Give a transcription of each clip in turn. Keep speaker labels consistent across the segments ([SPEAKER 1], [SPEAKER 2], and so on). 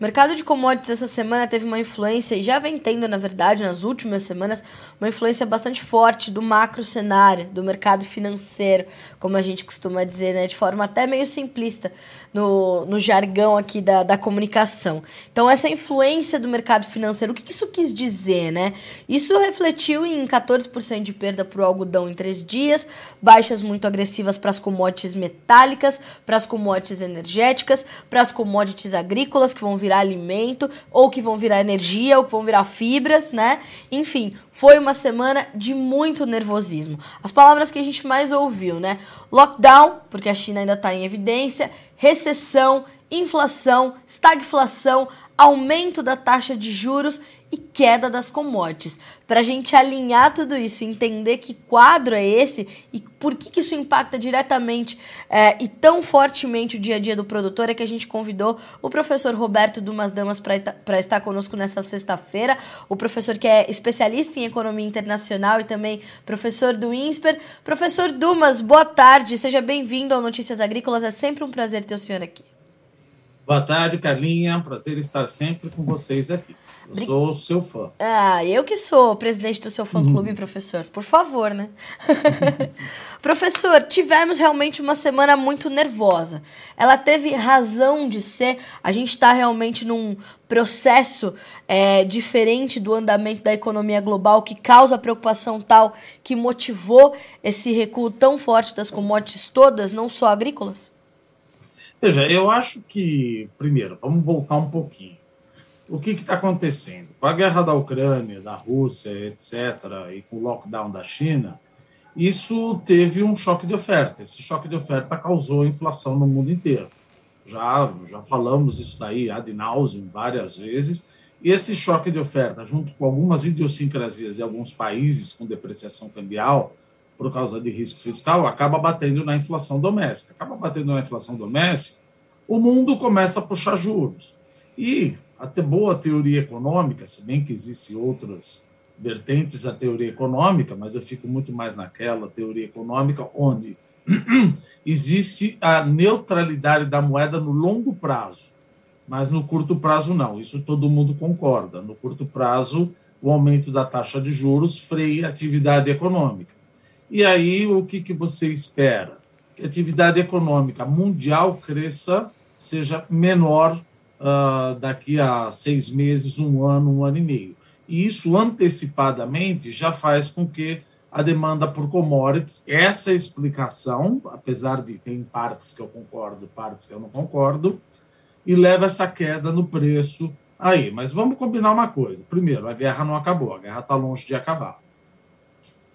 [SPEAKER 1] O mercado de commodities essa semana teve uma influência, e já vem tendo, na verdade, nas últimas semanas, uma influência bastante forte do macro cenário, do mercado financeiro, como a gente costuma dizer, né, de forma até meio simplista no, no jargão aqui da, da comunicação. Então, essa influência do mercado financeiro, o que isso quis dizer? Né? Isso refletiu em 14% de perda para o algodão em três dias, baixas muito agressivas para as commodities metálicas, para as commodities energéticas, para as commodities agrícolas que vão virar alimento, ou que vão virar energia, ou que vão virar fibras, né? Enfim, foi uma semana de muito nervosismo. As palavras que a gente mais ouviu, né? Lockdown, porque a China ainda está em evidência, recessão, inflação, estagflação, aumento da taxa de juros e queda das commodities. Para a gente alinhar tudo isso, entender que quadro é esse e por que, que isso impacta diretamente é, e tão fortemente o dia a dia do produtor, é que a gente convidou o professor Roberto Dumas Damas para estar conosco nessa sexta-feira. O professor que é especialista em economia internacional e também professor do INSPER. Professor Dumas, boa tarde, seja bem-vindo ao Notícias Agrícolas. É sempre um prazer ter o senhor aqui.
[SPEAKER 2] Boa tarde, Carlinha. Prazer estar sempre com vocês aqui. Eu sou seu fã.
[SPEAKER 1] Ah, eu que sou presidente do seu fã-clube, uhum. professor. Por favor, né? professor, tivemos realmente uma semana muito nervosa. Ela teve razão de ser. A gente está realmente num processo é, diferente do andamento da economia global que causa preocupação tal que motivou esse recuo tão forte das commodities todas, não só agrícolas?
[SPEAKER 2] Veja, eu acho que, primeiro, vamos voltar um pouquinho o que está acontecendo? Com a guerra da Ucrânia, da Rússia, etc., e com o lockdown da China, isso teve um choque de oferta. Esse choque de oferta causou inflação no mundo inteiro. Já, já falamos isso daí ad nauseam várias vezes. E esse choque de oferta, junto com algumas idiosincrasias de alguns países com depreciação cambial, por causa de risco fiscal, acaba batendo na inflação doméstica. Acaba batendo na inflação doméstica, o mundo começa a puxar juros. E até boa teoria econômica, se bem que existem outras vertentes à teoria econômica, mas eu fico muito mais naquela teoria econômica onde existe a neutralidade da moeda no longo prazo, mas no curto prazo não. Isso todo mundo concorda. No curto prazo, o aumento da taxa de juros freia a atividade econômica. E aí, o que, que você espera? Que a atividade econômica mundial cresça, seja menor uh, daqui a seis meses, um ano, um ano e meio. E isso antecipadamente já faz com que a demanda por commodities, essa explicação, apesar de tem partes que eu concordo, partes que eu não concordo, e leva essa queda no preço aí. Mas vamos combinar uma coisa. Primeiro, a guerra não acabou, a guerra está longe de acabar.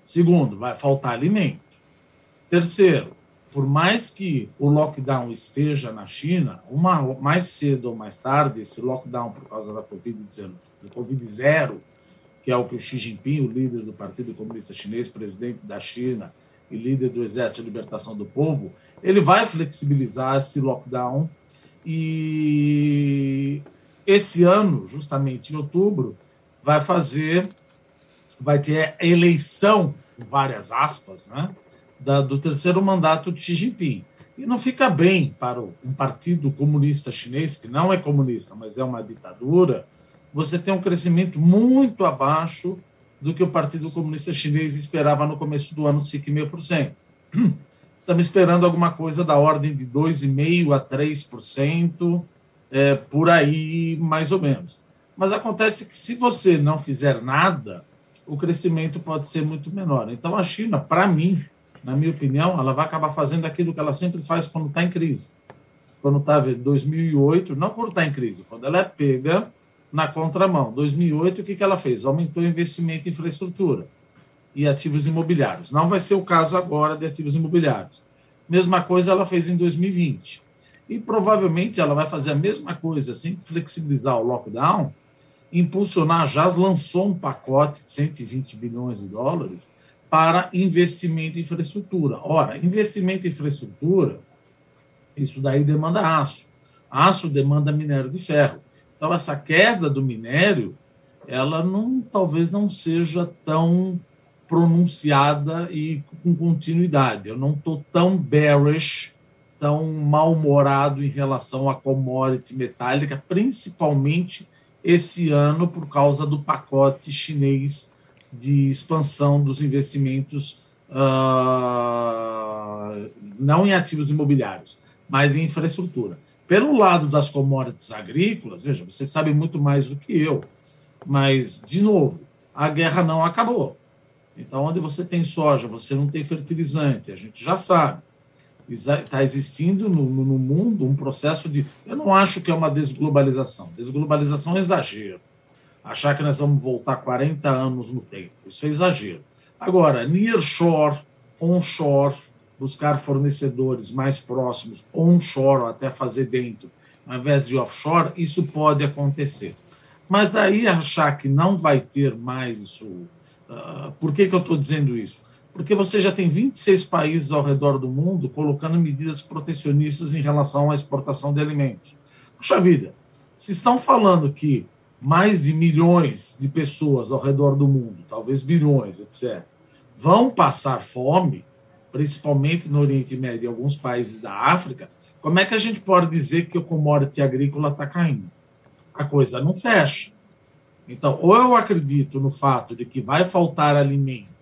[SPEAKER 2] Segundo, vai faltar alimento. Terceiro, por mais que o lockdown esteja na China, uma, mais cedo ou mais tarde, esse lockdown por causa da Covid-19, Covid-0, que é o que o Xi Jinping, o líder do Partido Comunista Chinês, presidente da China e líder do Exército de Libertação do Povo, ele vai flexibilizar esse lockdown e esse ano, justamente em outubro, vai fazer, vai ter eleição, várias aspas, né? Da, do terceiro mandato de Xi Jinping. E não fica bem para um partido comunista chinês, que não é comunista, mas é uma ditadura, você tem um crescimento muito abaixo do que o Partido Comunista Chinês esperava no começo do ano, de 5,5%. Estamos esperando alguma coisa da ordem de 2,5% a 3%, é, por aí, mais ou menos. Mas acontece que, se você não fizer nada, o crescimento pode ser muito menor. Então, a China, para mim, na minha opinião, ela vai acabar fazendo aquilo que ela sempre faz quando está em crise. Quando estava em 2008, não quando está em crise, quando ela é pega na contramão. 2008, o que, que ela fez? Aumentou o investimento em infraestrutura e ativos imobiliários. Não vai ser o caso agora de ativos imobiliários. Mesma coisa ela fez em 2020. E provavelmente ela vai fazer a mesma coisa, assim flexibilizar o lockdown, impulsionar, já lançou um pacote de 120 bilhões de dólares para investimento em infraestrutura. Ora, investimento em infraestrutura, isso daí demanda aço. Aço demanda minério de ferro. Então, essa queda do minério, ela não, talvez não seja tão pronunciada e com continuidade. Eu não estou tão bearish tão mal-humorado em relação à commodity metálica, principalmente esse ano por causa do pacote chinês de expansão dos investimentos uh, não em ativos imobiliários, mas em infraestrutura. Pelo lado das commodities agrícolas, veja, você sabe muito mais do que eu, mas, de novo, a guerra não acabou. Então, onde você tem soja, você não tem fertilizante, a gente já sabe. Está existindo no, no, mundo um processo de. Eu não acho que é uma desglobalização. Desglobalização é exagero. Achar que nós vamos voltar 40 anos no tempo. Isso é exagero. Agora, nearshore, onshore, buscar fornecedores mais próximos, onshore, ou até fazer dentro, ao invés de offshore, isso pode acontecer. Mas daí achar que não vai ter mais isso. Uh, por que, que eu estou dizendo isso? Porque você já tem 26 países ao redor do mundo colocando medidas protecionistas em relação à exportação de alimentos. Puxa vida, se estão falando que mais de milhões de pessoas ao redor do mundo, talvez bilhões, etc., vão passar fome, principalmente no Oriente Médio e alguns países da África, como é que a gente pode dizer que o commodity agrícola está caindo? A coisa não fecha. Então, ou eu acredito no fato de que vai faltar alimento,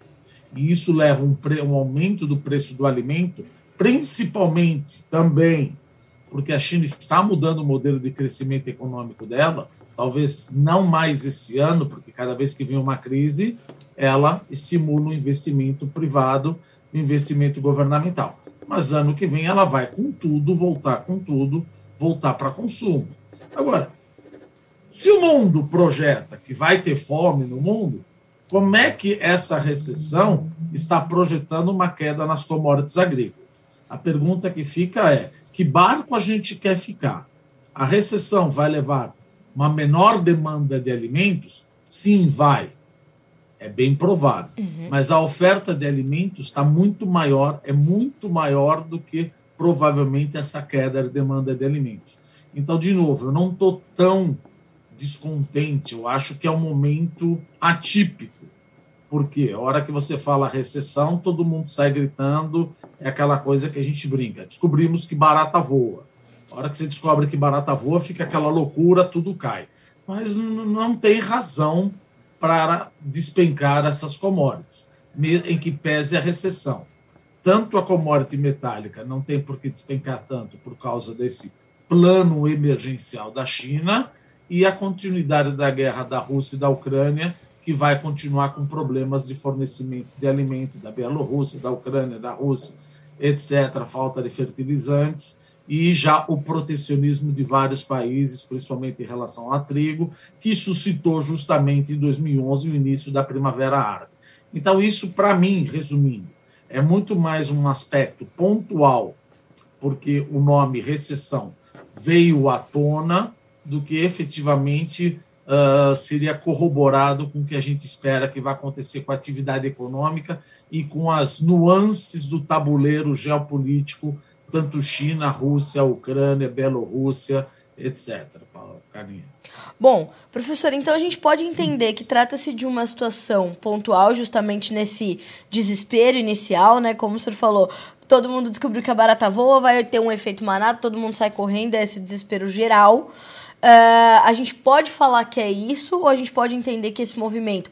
[SPEAKER 2] e isso leva um, um aumento do preço do alimento, principalmente também porque a China está mudando o modelo de crescimento econômico dela, talvez não mais esse ano, porque cada vez que vem uma crise, ela estimula o investimento privado, o investimento governamental. Mas ano que vem ela vai com tudo, voltar com tudo, voltar para consumo. Agora, se o mundo projeta que vai ter fome no mundo, como é que essa recessão está projetando uma queda nas commodities agrícolas? A pergunta que fica é: que barco a gente quer ficar? A recessão vai levar uma menor demanda de alimentos? Sim, vai é bem provável. Uhum. Mas a oferta de alimentos está muito maior, é muito maior do que provavelmente essa queda de demanda de alimentos. Então, de novo, eu não estou tão descontente, eu acho que é um momento atípico. Porque a hora que você fala recessão, todo mundo sai gritando, é aquela coisa que a gente brinca. Descobrimos que barata voa. Hora que você descobre que barata voa, fica aquela loucura, tudo cai. Mas não tem razão para despencar essas commodities, em que pese a recessão. Tanto a commodity metálica não tem por que despencar tanto por causa desse plano emergencial da China e a continuidade da guerra da Rússia e da Ucrânia, que vai continuar com problemas de fornecimento de alimento da Bielorrússia, da Ucrânia, da Rússia, etc., falta de fertilizantes e já o protecionismo de vários países, principalmente em relação ao trigo, que suscitou justamente em 2011 o início da Primavera Árabe. Então, isso, para mim, resumindo, é muito mais um aspecto pontual, porque o nome recessão veio à tona, do que efetivamente uh, seria corroborado com o que a gente espera que vai acontecer com a atividade econômica e com as nuances do tabuleiro geopolítico tanto China, Rússia, Ucrânia, Bielorrússia, etc. Carlinhos.
[SPEAKER 1] Bom, professor, então a gente pode entender que trata-se de uma situação pontual, justamente nesse desespero inicial, né? Como o senhor falou, todo mundo descobriu que a barata voa, vai ter um efeito manado, todo mundo sai correndo, é esse desespero geral. Uh, a gente pode falar que é isso, ou a gente pode entender que esse movimento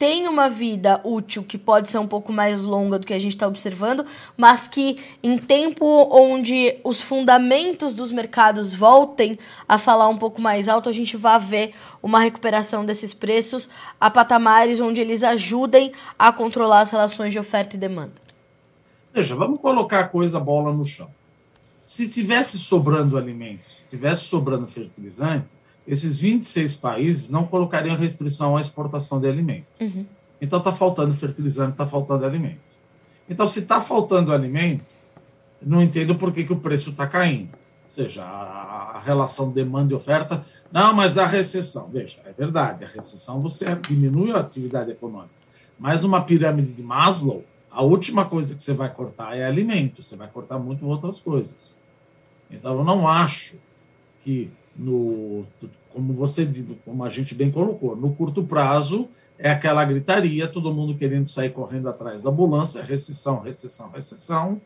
[SPEAKER 1] tem uma vida útil que pode ser um pouco mais longa do que a gente está observando, mas que em tempo onde os fundamentos dos mercados voltem a falar um pouco mais alto, a gente vai ver uma recuperação desses preços a patamares onde eles ajudem a controlar as relações de oferta e demanda.
[SPEAKER 2] Veja, vamos colocar a coisa bola no chão. Se tivesse sobrando alimentos, se tivesse sobrando fertilizante, esses 26 países não colocariam restrição à exportação de alimentos. Uhum. Então está faltando fertilizante, está faltando alimento. Então, se está faltando alimento, não entendo por que, que o preço está caindo. Ou seja, a, a, relação demanda e oferta. Não, mas a recessão. Veja, é verdade, a recessão você diminui a atividade econômica. Mas numa pirâmide de Maslow, a última coisa que você vai cortar é alimento, você vai cortar muito outras coisas. Então, eu não acho que no, como você, como a gente bem colocou, no curto prazo é aquela gritaria, todo mundo querendo sair correndo atrás da ambulância, recessão, recessão, recessão,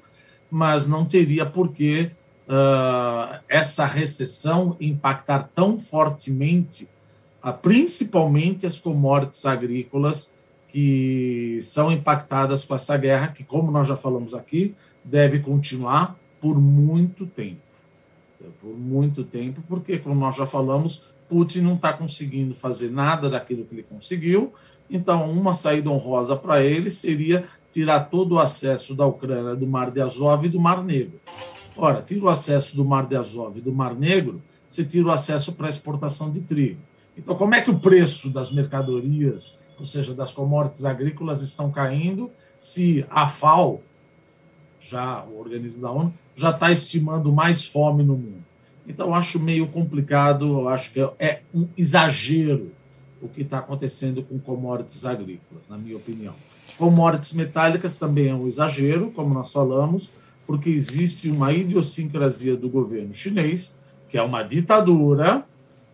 [SPEAKER 2] mas não teria por que uh, essa recessão impactar tão fortemente, uh, principalmente as commodities agrícolas que são impactadas com essa guerra, que, como nós já falamos aqui, deve continuar por muito tempo. Por muito tempo, porque, como nós já falamos, Putin não está conseguindo fazer nada daquilo que ele conseguiu, então uma saída honrosa para ele seria tirar todo o acesso da Ucrânia do Mar de Azov e do Mar Negro. Ora, tira o acesso do Mar de Azov e do Mar Negro, você tira o acesso para exportação de trigo. Então, como é que o preço das mercadorias, ou seja, das commodities agrícolas, estão caindo se a FAO, já o organismo da ONU, já está estimando mais fome no mundo? Então, acho meio complicado, eu acho que é um exagero o que está acontecendo com commodities agrícolas, na minha opinião. Commodities metálicas também é um exagero, como nós falamos, porque existe uma idiosincrasia do governo chinês, que é uma ditadura,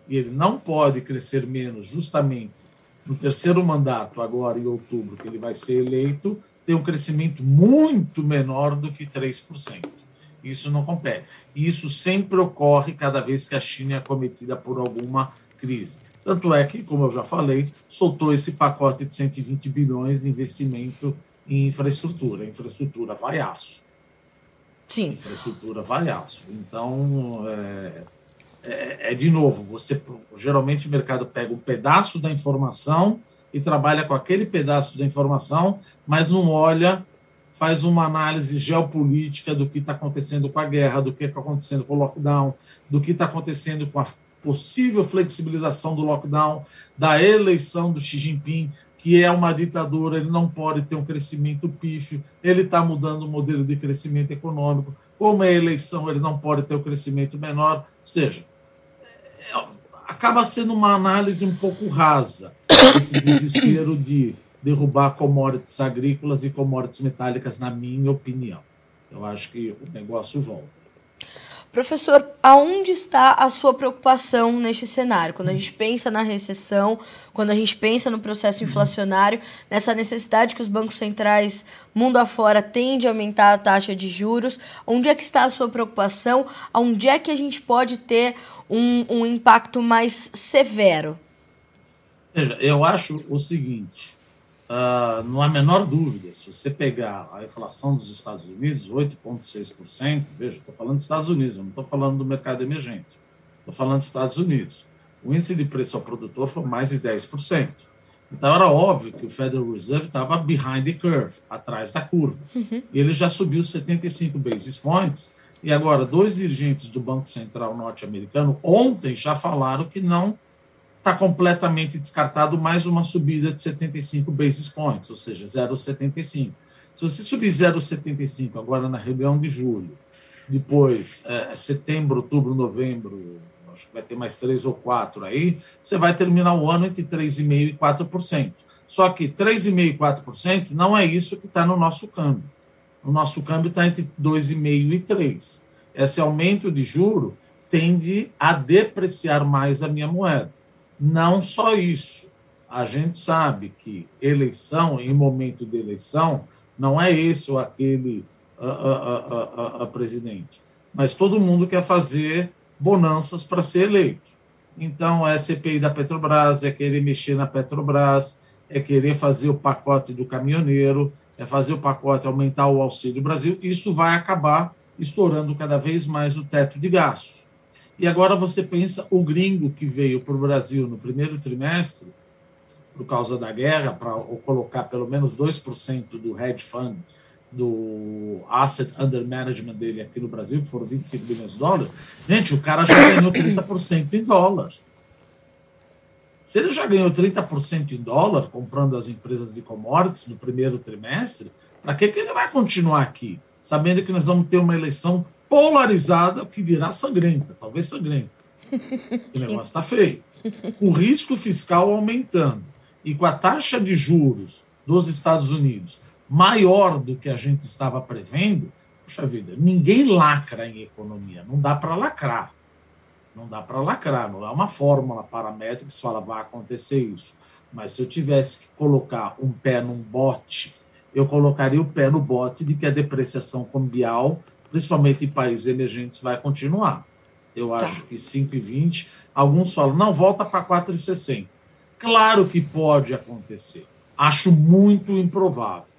[SPEAKER 2] e ele não pode crescer menos, justamente no terceiro mandato, agora em outubro, que ele vai ser eleito, tem um crescimento muito menor do que 3%. Isso não compete. Isso sempre ocorre cada vez que a China é cometida por alguma crise. Tanto é que, como eu já falei, soltou esse pacote de 120 bilhões de investimento em infraestrutura. infraestrutura vai aço.
[SPEAKER 1] Sim.
[SPEAKER 2] Infraestrutura vale aço. Então, é, é, é, de novo, você geralmente o mercado pega um pedaço da informação e trabalha com aquele pedaço da informação, mas não olha, faz uma análise geopolítica do que está acontecendo com a guerra, do que está acontecendo com o lockdown, do que está acontecendo com a possível flexibilização do lockdown, da eleição do Xi Jinping que é uma ditadura, ele não pode ter um crescimento pífio, ele está mudando o modelo de crescimento econômico, como é eleição, ele não pode ter um crescimento menor, ou seja, é, acaba sendo uma análise um pouco rasa, esse desespero de derrubar commodities agrícolas e commodities metálicas, na minha opinião. Eu acho que o negócio volta.
[SPEAKER 1] Professor, aonde está a sua preocupação neste cenário? Quando a gente pensa na recessão, quando a gente pensa no processo inflacionário, nessa necessidade que os bancos centrais mundo afora têm de aumentar a taxa de juros, onde é que está a sua preocupação? Onde é que a gente pode ter um, um impacto mais severo?
[SPEAKER 2] Veja, eu acho o seguinte: Uh, não há menor dúvida, se você pegar a inflação dos Estados Unidos, 8,6%, veja, estou falando dos Estados Unidos, não estou falando do mercado emergente, estou falando dos Estados Unidos. O índice de preço ao produtor foi mais de 10%. Então era óbvio que o Federal Reserve estava behind the curve, atrás da curva. Uhum. E ele já subiu 75 basis points. E agora, dois dirigentes do Banco Central norte-americano ontem já falaram que não está completamente descartado mais uma subida de 75 basis points, ou seja, 0,75. Se você subir 0,75 agora na reunião de julho, depois é, setembro, outubro, novembro, acho que vai ter mais três ou quatro aí, você vai terminar o ano entre 3,5% e 4%. Só que 3,5% e 4% não é isso que está no nosso câmbio. O nosso câmbio está entre 2,5% e 3%. Esse aumento de juro tende a depreciar mais a minha moeda. Não só isso. A gente sabe que eleição, em momento de eleição, não é esse ou aquele a, a, a, presidente. Mas todo mundo quer fazer bonanças para ser eleito. Então, é CPI da Petrobras, é querer mexer na Petrobras, é querer fazer o pacote do caminhoneiro, é fazer o pacote aumentar o Auxílio Brasil. Isso vai acabar estourando cada vez mais o teto de gastos. E agora você pensa o gringo que veio para o Brasil no primeiro trimestre, por causa da guerra, para colocar pelo menos 2% do hedge fund, do asset under management dele aqui no Brasil, que foram 25 bilhões de dólares. Gente, o cara já ganhou 30% em dólar. Se ele já ganhou 30% em dólar comprando as empresas de commodities no primeiro trimestre, para que, que ele vai continuar aqui? Sabendo que nós vamos ter uma eleição polarizada, o que dirá sangrenta, talvez sangrenta. O negócio está feio. O risco fiscal aumentando e com a taxa de juros dos Estados Unidos maior do que a gente estava prevendo, puxa vida, ninguém lacra em economia, não dá para lacrar. Não dá para lacrar, não é uma fórmula paramétrica que se fala vai acontecer isso. Mas se eu tivesse que colocar um pé num bote eu colocaria o pé no bote de que a depreciação cambial, principalmente em países emergentes, vai continuar. Eu tá. acho que 5,20. Alguns falam, não, volta para 4,60. Claro que pode acontecer. Acho muito improvável.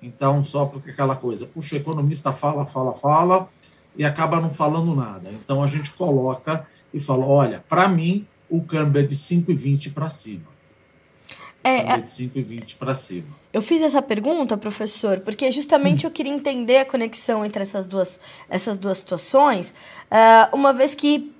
[SPEAKER 2] Então, só porque aquela coisa, puxa, o economista fala, fala, fala, e acaba não falando nada. Então, a gente coloca e fala: olha, para mim, o câmbio é de 5,20 para cima. É, é de 5,20 para cima.
[SPEAKER 1] Eu fiz essa pergunta, professor, porque justamente eu queria entender a conexão entre essas duas, essas duas situações, uh, uma vez que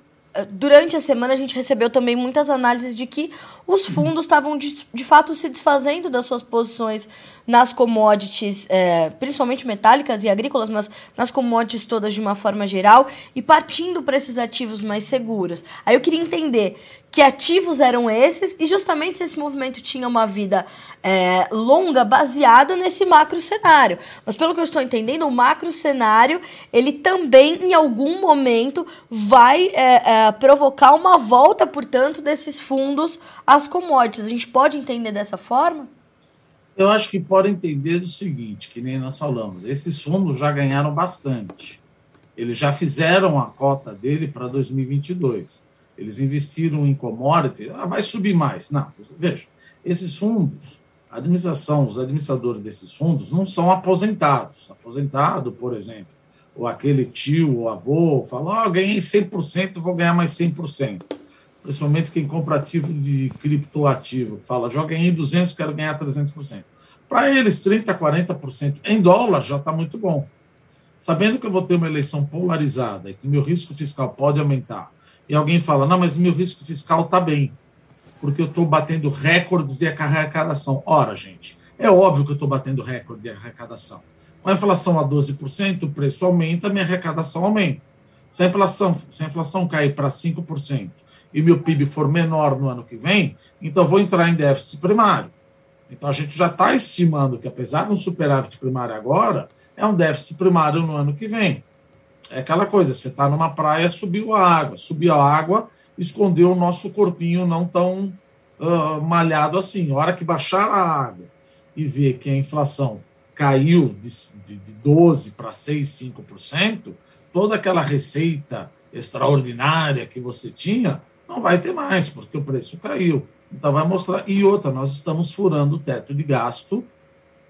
[SPEAKER 1] durante a semana a gente recebeu também muitas análises de que os fundos estavam de, de fato se desfazendo das suas posições nas commodities, é, principalmente metálicas e agrícolas, mas nas commodities todas de uma forma geral e partindo para esses ativos mais seguros. Aí eu queria entender que ativos eram esses e justamente se esse movimento tinha uma vida é, longa baseado nesse macro cenário. Mas pelo que eu estou entendendo, o macro cenário ele também em algum momento vai é, é, provocar uma volta, portanto, desses fundos às commodities. A gente pode entender dessa forma?
[SPEAKER 2] Eu acho que pode entender do seguinte, que nem nós falamos, esses fundos já ganharam bastante. Eles já fizeram a cota dele para 2022. Eles investiram em commodity, ah, vai subir mais. Não, veja, esses fundos, a administração, os administradores desses fundos não são aposentados. Aposentado, por exemplo, ou aquele tio ou avô fala, oh, ganhei 100%, vou ganhar mais 100% principalmente quem compra ativo de criptoativo, fala, já ganhei 200, quero ganhar 300%. Para eles, 30%, 40% em dólar já está muito bom. Sabendo que eu vou ter uma eleição polarizada e que meu risco fiscal pode aumentar, e alguém fala, não, mas meu risco fiscal está bem, porque eu estou batendo recordes de arrecadação. Ora, gente, é óbvio que eu estou batendo recorde de arrecadação. Com a inflação a 12%, o preço aumenta, minha arrecadação aumenta. Se a inflação, se a inflação cair para 5%, e meu PIB for menor no ano que vem, então vou entrar em déficit primário. Então a gente já está estimando que, apesar de um superávit primário agora, é um déficit primário no ano que vem. É aquela coisa, você está numa praia, subiu a água, subiu a água, escondeu o nosso corpinho não tão uh, malhado assim. A hora que baixar a água e ver que a inflação caiu de, de, de 12% para 6%, 5%, toda aquela receita extraordinária que você tinha não vai ter mais, porque o preço caiu. Então vai mostrar. E outra, nós estamos furando o teto de gasto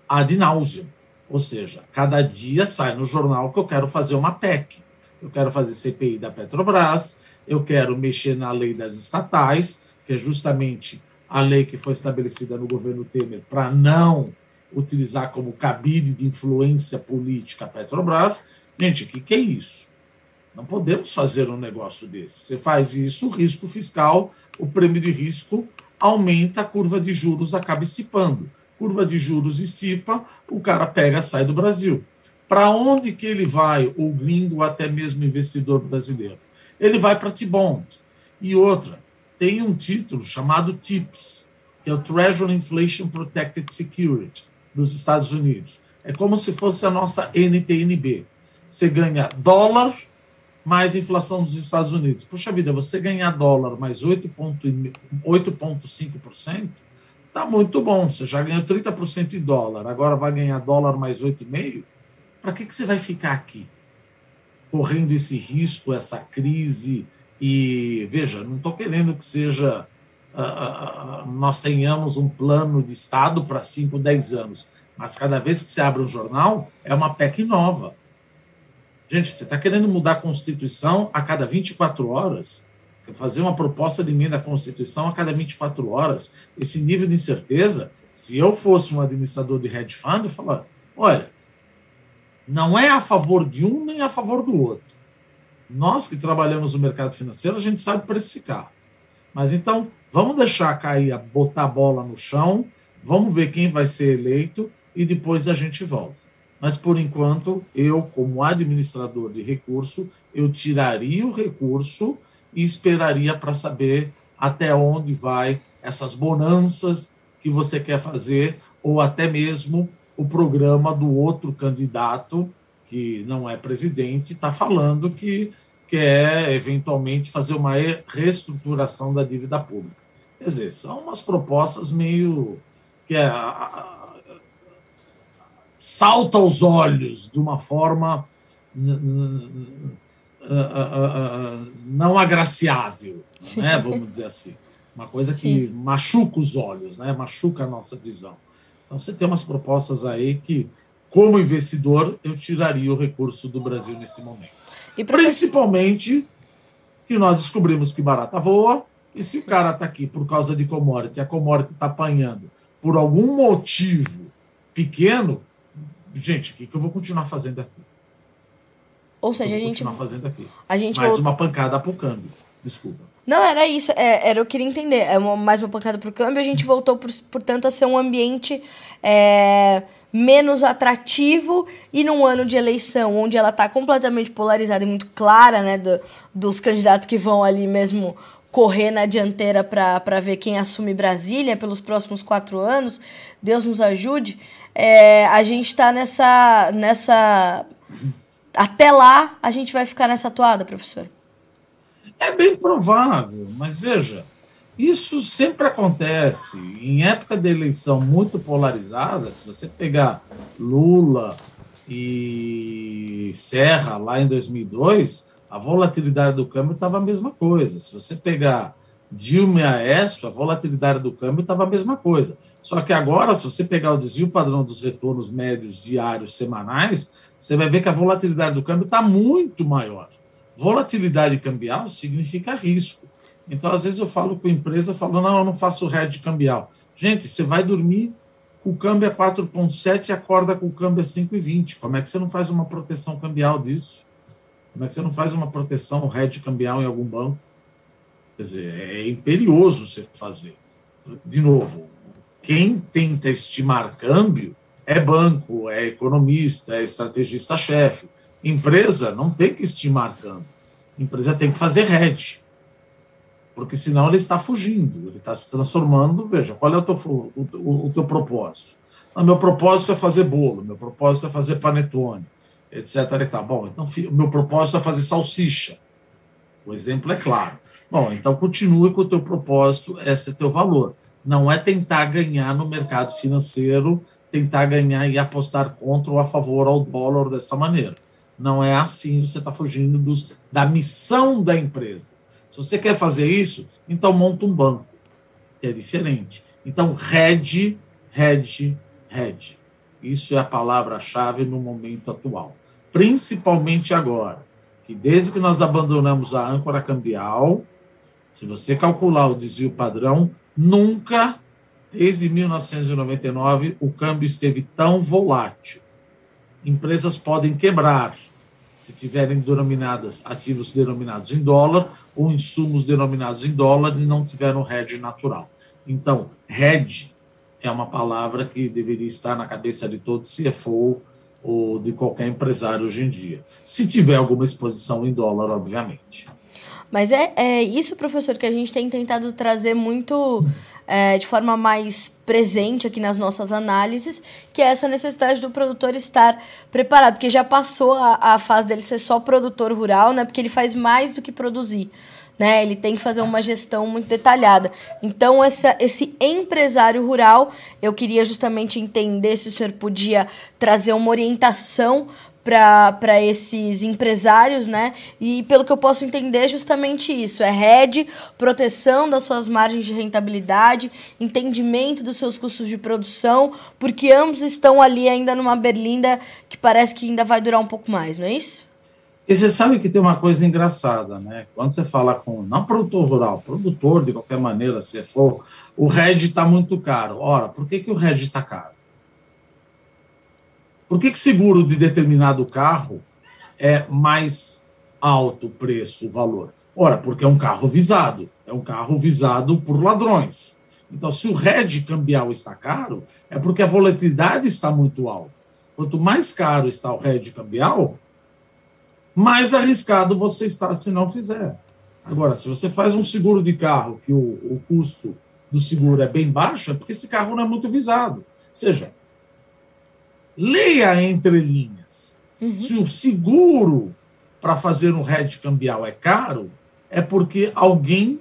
[SPEAKER 2] ad nauseam. Ou seja, cada dia sai no jornal que eu quero fazer uma PEC. Eu quero fazer CPI da Petrobras, eu quero mexer na lei das estatais, que é justamente a lei que foi estabelecida no governo Temer para não utilizar como cabide de influência política a Petrobras. Gente, o que, que é isso? Não podemos fazer um negócio desse. Você faz isso, o risco fiscal, o prêmio de risco aumenta, a curva de juros acaba estipando. Curva de juros estipa, o cara pega, sai do Brasil. Para onde que ele vai, o gringo, até mesmo investidor brasileiro? Ele vai para T-Bond. E outra, tem um título chamado TIPS, que é o Treasury Inflation Protected Security, dos Estados Unidos. É como se fosse a nossa NTNB. Você ganha dólar mais inflação dos Estados Unidos. Puxa vida, você ganhar dólar mais 8,5%, está muito bom. Você já ganhou 30% em dólar, agora vai ganhar dólar mais 8,5%. Para que, que você vai ficar aqui? Correndo esse risco, essa crise. E veja, não estou querendo que seja. Uh, nós tenhamos um plano de Estado para 5, 10 anos. Mas cada vez que você abre um jornal, é uma PEC nova Gente, você está querendo mudar a Constituição a cada 24 horas? Fazer uma proposta de emenda à Constituição a cada 24 horas? Esse nível de incerteza, se eu fosse um administrador de hedge fund, eu falaria, olha, não é a favor de um nem a favor do outro. Nós que trabalhamos no mercado financeiro, a gente sabe precificar. Mas então, vamos deixar cair, botar a bola no chão, vamos ver quem vai ser eleito e depois a gente volta mas por enquanto eu, como administrador de recurso, eu tiraria o recurso e esperaria para saber até onde vai essas bonanças que você quer fazer ou até mesmo o programa do outro candidato que não é presidente está falando que quer eventualmente fazer uma reestruturação da dívida pública. Quer dizer, são umas propostas meio que é salta aos olhos de uma forma não agraciável, né? vamos dizer assim. Uma coisa que machuca os olhos, né? machuca a nossa visão. Então, você tem umas propostas aí que, como investidor, eu tiraria o recurso do Brasil nesse momento. E Principalmente que nós descobrimos que barata voa, e se o cara está aqui por causa de commodity, a commodity está apanhando por algum motivo pequeno, gente, o que, que eu vou continuar fazendo aqui?
[SPEAKER 1] Ou seja, a gente.
[SPEAKER 2] continuar fazendo aqui.
[SPEAKER 1] A gente
[SPEAKER 2] Mais volta... uma pancada pro câmbio. Desculpa.
[SPEAKER 1] Não, era isso. É, era eu queria entender. É uma, mais uma pancada pro câmbio. A gente voltou, por, portanto, a ser um ambiente é, menos atrativo e num ano de eleição, onde ela está completamente polarizada e muito clara, né, do, dos candidatos que vão ali mesmo correr na dianteira para ver quem assume Brasília pelos próximos quatro anos. Deus nos ajude. É, a gente está nessa, nessa. Até lá, a gente vai ficar nessa toada, professor.
[SPEAKER 2] É bem provável, mas veja, isso sempre acontece. Em época de eleição muito polarizada, se você pegar Lula e Serra lá em 2002, a volatilidade do câmbio estava a mesma coisa. Se você pegar Dilma Aécio, a volatilidade do câmbio estava a mesma coisa. Só que agora, se você pegar o desvio padrão dos retornos médios diários semanais, você vai ver que a volatilidade do câmbio está muito maior. Volatilidade cambial significa risco. Então, às vezes, eu falo com a empresa, falo, não, eu não faço hedge cambial. Gente, você vai dormir com o câmbio a 4,7 e acorda com o câmbio a 5,20. Como é que você não faz uma proteção cambial disso? Como é que você não faz uma proteção hedge cambial em algum banco? Quer dizer, é imperioso você fazer. De novo, quem tenta estimar câmbio é banco, é economista, é estrategista-chefe. Empresa não tem que estimar câmbio. Empresa tem que fazer hedge. Porque senão ele está fugindo, ele está se transformando. Veja, qual é o teu, o, o, teu propósito? O meu propósito é fazer bolo, meu propósito é fazer panetone etc. E tá. Bom, então o meu propósito é fazer salsicha. O exemplo é claro. Bom, então continue com o teu propósito, esse é teu valor. Não é tentar ganhar no mercado financeiro, tentar ganhar e apostar contra ou a favor ao dólar dessa maneira. Não é assim, você está fugindo dos, da missão da empresa. Se você quer fazer isso, então monta um banco, que é diferente. Então, hedge, hedge, hedge. Isso é a palavra-chave no momento atual principalmente agora, que desde que nós abandonamos a âncora cambial, se você calcular o desvio padrão, nunca, desde 1999, o câmbio esteve tão volátil. Empresas podem quebrar se tiverem denominadas ativos denominados em dólar ou insumos denominados em dólar e não tiveram hedge natural. Então, hedge é uma palavra que deveria estar na cabeça de todo CFO, ou de qualquer empresário hoje em dia. Se tiver alguma exposição em dólar, obviamente.
[SPEAKER 1] Mas é, é isso, professor, que a gente tem tentado trazer muito é, de forma mais presente aqui nas nossas análises, que é essa necessidade do produtor estar preparado, porque já passou a, a fase dele ser só produtor rural, né? Porque ele faz mais do que produzir né? Ele tem que fazer uma gestão muito detalhada. Então, essa, esse empresário rural, eu queria justamente entender se o senhor podia trazer uma orientação para esses empresários, né? E pelo que eu posso entender, é justamente isso: é rede, proteção das suas margens de rentabilidade, entendimento dos seus custos de produção, porque ambos estão ali ainda numa berlinda que parece que ainda vai durar um pouco mais, não é isso?
[SPEAKER 2] E você sabe que tem uma coisa engraçada, né? Quando você fala com, não produtor rural, produtor de qualquer maneira, se for, o RED está muito caro. Ora, por que, que o RED está caro? Por que, que seguro de determinado carro é mais alto o preço, o valor? Ora, porque é um carro visado, é um carro visado por ladrões. Então, se o RED cambial está caro, é porque a volatilidade está muito alta. Quanto mais caro está o RED cambial, mais arriscado você está se não fizer. Agora, se você faz um seguro de carro que o, o custo do seguro é bem baixo, é porque esse carro não é muito visado. Ou seja, leia entre linhas. Uhum. Se o seguro para fazer um hedge cambial é caro, é porque alguém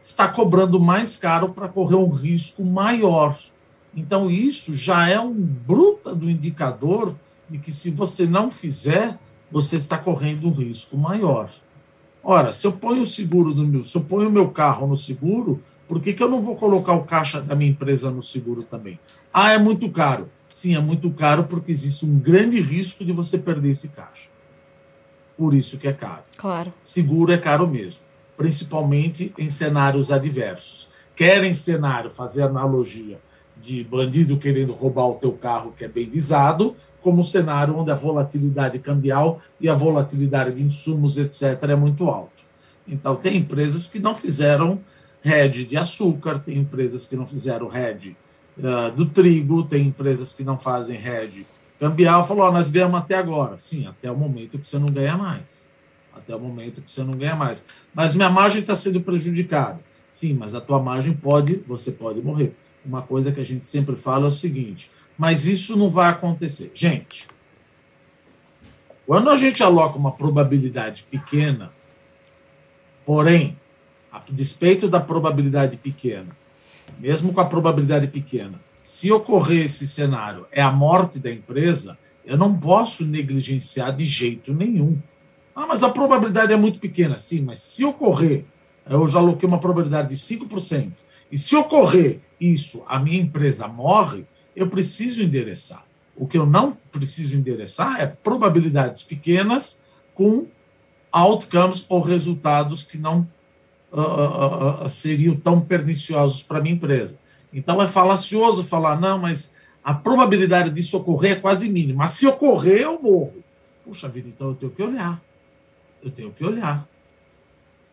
[SPEAKER 2] está cobrando mais caro para correr um risco maior. Então, isso já é um bruta do indicador de que se você não fizer, você está correndo um risco maior. Ora, se eu ponho o seguro do meu, se eu ponho o meu carro no seguro, por que, que eu não vou colocar o caixa da minha empresa no seguro também? Ah, é muito caro. Sim, é muito caro porque existe um grande risco de você perder esse caixa. Por isso que é caro.
[SPEAKER 1] Claro.
[SPEAKER 2] Seguro é caro mesmo, principalmente em cenários adversos. Quer em cenário, fazer analogia de bandido querendo roubar o teu carro que é bem visado, como um cenário onde a volatilidade cambial e a volatilidade de insumos, etc., é muito alto. Então, tem empresas que não fizeram hedge de açúcar, tem empresas que não fizeram hedge uh, do trigo, tem empresas que não fazem hedge cambial. Falou, oh, nós ganhamos até agora. Sim, até o momento que você não ganha mais. Até o momento que você não ganha mais. Mas minha margem está sendo prejudicada. Sim, mas a tua margem pode, você pode morrer. Uma coisa que a gente sempre fala é o seguinte: mas isso não vai acontecer. Gente, quando a gente aloca uma probabilidade pequena, porém, a despeito da probabilidade pequena, mesmo com a probabilidade pequena, se ocorrer esse cenário, é a morte da empresa, eu não posso negligenciar de jeito nenhum. Ah, mas a probabilidade é muito pequena. Sim, mas se ocorrer, eu já aloquei uma probabilidade de 5%, e se ocorrer isso, a minha empresa morre, eu preciso endereçar. O que eu não preciso endereçar é probabilidades pequenas com outcomes ou resultados que não uh, uh, seriam tão perniciosos para a minha empresa. Então é falacioso falar, não, mas a probabilidade disso ocorrer é quase mínima. Mas se ocorrer, eu morro. Puxa vida, então eu tenho que olhar. Eu tenho que olhar.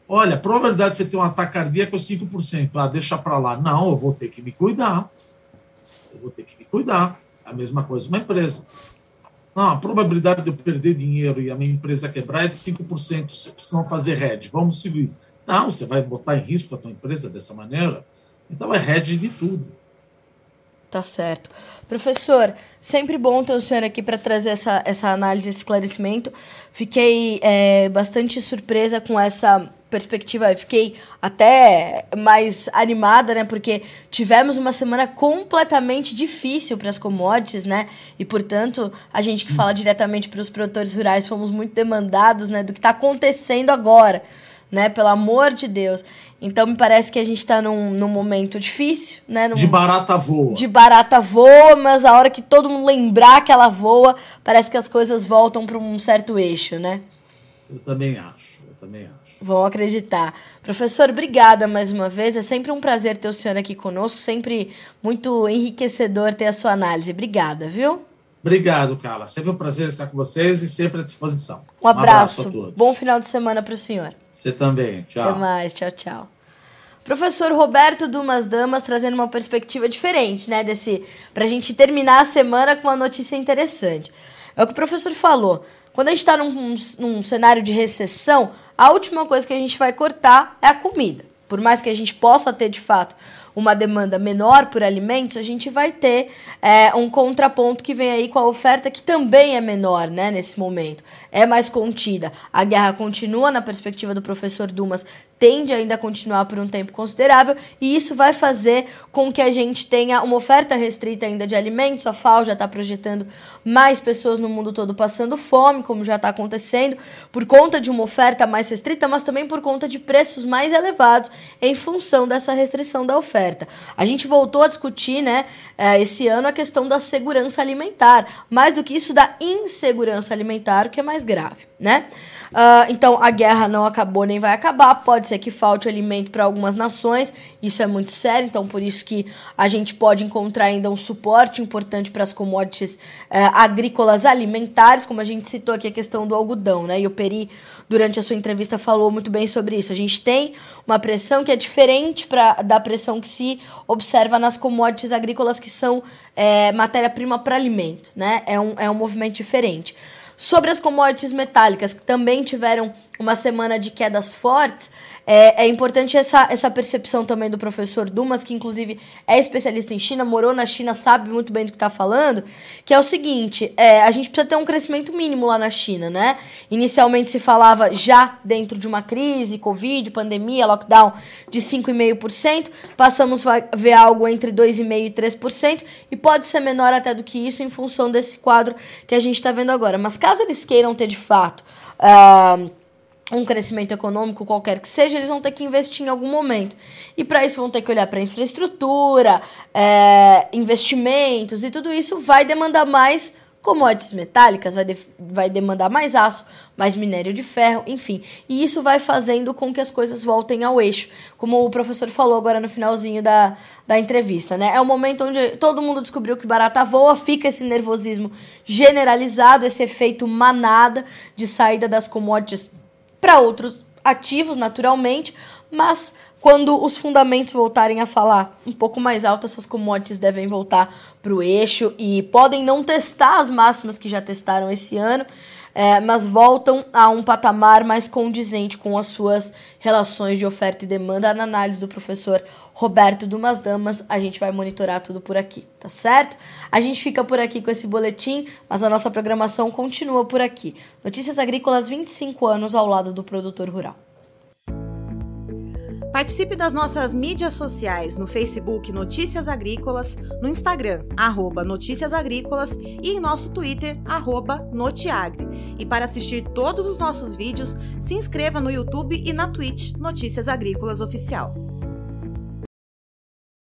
[SPEAKER 2] Olha, a probabilidade de você ter um ataque cardíaco é 5%. Ah, deixa para lá. Não, eu vou ter que me cuidar. Eu vou ter que me cuidar. A mesma coisa uma empresa. Não, a probabilidade de eu perder dinheiro e a minha empresa quebrar é de 5%, se não fazer hedge. Vamos seguir. Não, você vai botar em risco a tua empresa dessa maneira? Então é hedge de tudo.
[SPEAKER 1] Tá certo. Professor, sempre bom ter o senhor aqui para trazer essa, essa análise, esse esclarecimento. Fiquei é, bastante surpresa com essa perspectiva. Fiquei até mais animada, né? Porque tivemos uma semana completamente difícil para as commodities, né? E, portanto, a gente que fala diretamente para os produtores rurais fomos muito demandados, né? Do que está acontecendo agora né? Pelo amor de Deus. Então me parece que a gente está num, num momento difícil, né? Num,
[SPEAKER 2] de barata voa.
[SPEAKER 1] De barata voa, mas a hora que todo mundo lembrar que ela voa, parece que as coisas voltam para um certo eixo, né?
[SPEAKER 2] Eu também acho, eu também acho.
[SPEAKER 1] Vão acreditar. Professor, obrigada mais uma vez. É sempre um prazer ter o senhor aqui conosco, sempre muito enriquecedor ter a sua análise. Obrigada, viu?
[SPEAKER 2] Obrigado, Carla. Sempre um prazer estar com vocês e sempre à disposição.
[SPEAKER 1] Um abraço. Um abraço a todos. Bom final de semana para o senhor.
[SPEAKER 2] Você também. Tchau.
[SPEAKER 1] Até mais. Tchau, tchau. Professor Roberto Dumas Damas trazendo uma perspectiva diferente, né? Desse, pra gente terminar a semana com uma notícia interessante. É o que o professor falou. Quando a gente está num, num cenário de recessão, a última coisa que a gente vai cortar é a comida. Por mais que a gente possa ter, de fato, uma demanda menor por alimentos, a gente vai ter é, um contraponto que vem aí com a oferta que também é menor, né, nesse momento. É mais contida. A guerra continua, na perspectiva do professor Dumas, tende ainda a continuar por um tempo considerável, e isso vai fazer com que a gente tenha uma oferta restrita ainda de alimentos. A FAO já está projetando mais pessoas no mundo todo passando fome, como já está acontecendo, por conta de uma oferta mais restrita, mas também por conta de preços mais elevados em função dessa restrição da oferta. A gente voltou a discutir, né, eh, esse ano a questão da segurança alimentar, mais do que isso da insegurança alimentar, o que é mais grave, né? Uh, então a guerra não acabou nem vai acabar. Pode ser que falte alimento para algumas nações. Isso é muito sério. Então por isso que a gente pode encontrar ainda um suporte importante para as commodities uh, agrícolas alimentares, como a gente citou aqui a questão do algodão, né? E o Peri durante a sua entrevista falou muito bem sobre isso. A gente tem uma pressão que é diferente pra, da pressão que se observa nas commodities agrícolas que são é, matéria-prima para alimento, né? É um, é um movimento diferente. Sobre as commodities metálicas, que também tiveram uma semana de quedas fortes, é, é, importante essa, essa percepção também do professor Dumas, que inclusive é especialista em China, morou na China, sabe muito bem do que está falando, que é o seguinte, é, a gente precisa ter um crescimento mínimo lá na China, né? Inicialmente se falava já dentro de uma crise, Covid, pandemia, lockdown, de 5,5%, passamos a ver algo entre 2,5% e 3%, e pode ser menor até do que isso em função desse quadro que a gente está vendo agora. Mas caso eles queiram ter de fato... Uh, um crescimento econômico qualquer que seja, eles vão ter que investir em algum momento. E para isso vão ter que olhar para infraestrutura, é, investimentos e tudo isso vai demandar mais commodities metálicas, vai, de, vai demandar mais aço, mais minério de ferro, enfim. E isso vai fazendo com que as coisas voltem ao eixo, como o professor falou agora no finalzinho da, da entrevista, né? É o momento onde todo mundo descobriu que barata voa, fica esse nervosismo generalizado, esse efeito manada de saída das commodities para outros ativos, naturalmente, mas quando os fundamentos voltarem a falar um pouco mais alto, essas commodities devem voltar para o eixo e podem não testar as máximas que já testaram esse ano, é, mas voltam a um patamar mais condizente com as suas relações de oferta e demanda na análise do professor Roberto Dumas Damas. A gente vai monitorar tudo por aqui, tá certo? A gente fica por aqui com esse boletim, mas a nossa programação continua por aqui. Notícias Agrícolas 25 anos ao lado do produtor rural.
[SPEAKER 3] Participe das nossas mídias sociais no Facebook Notícias Agrícolas, no Instagram, arroba Notícias Agrícolas e em nosso Twitter, arroba Notiagre. E para assistir todos os nossos vídeos, se inscreva no YouTube e na Twitch Notícias Agrícolas Oficial.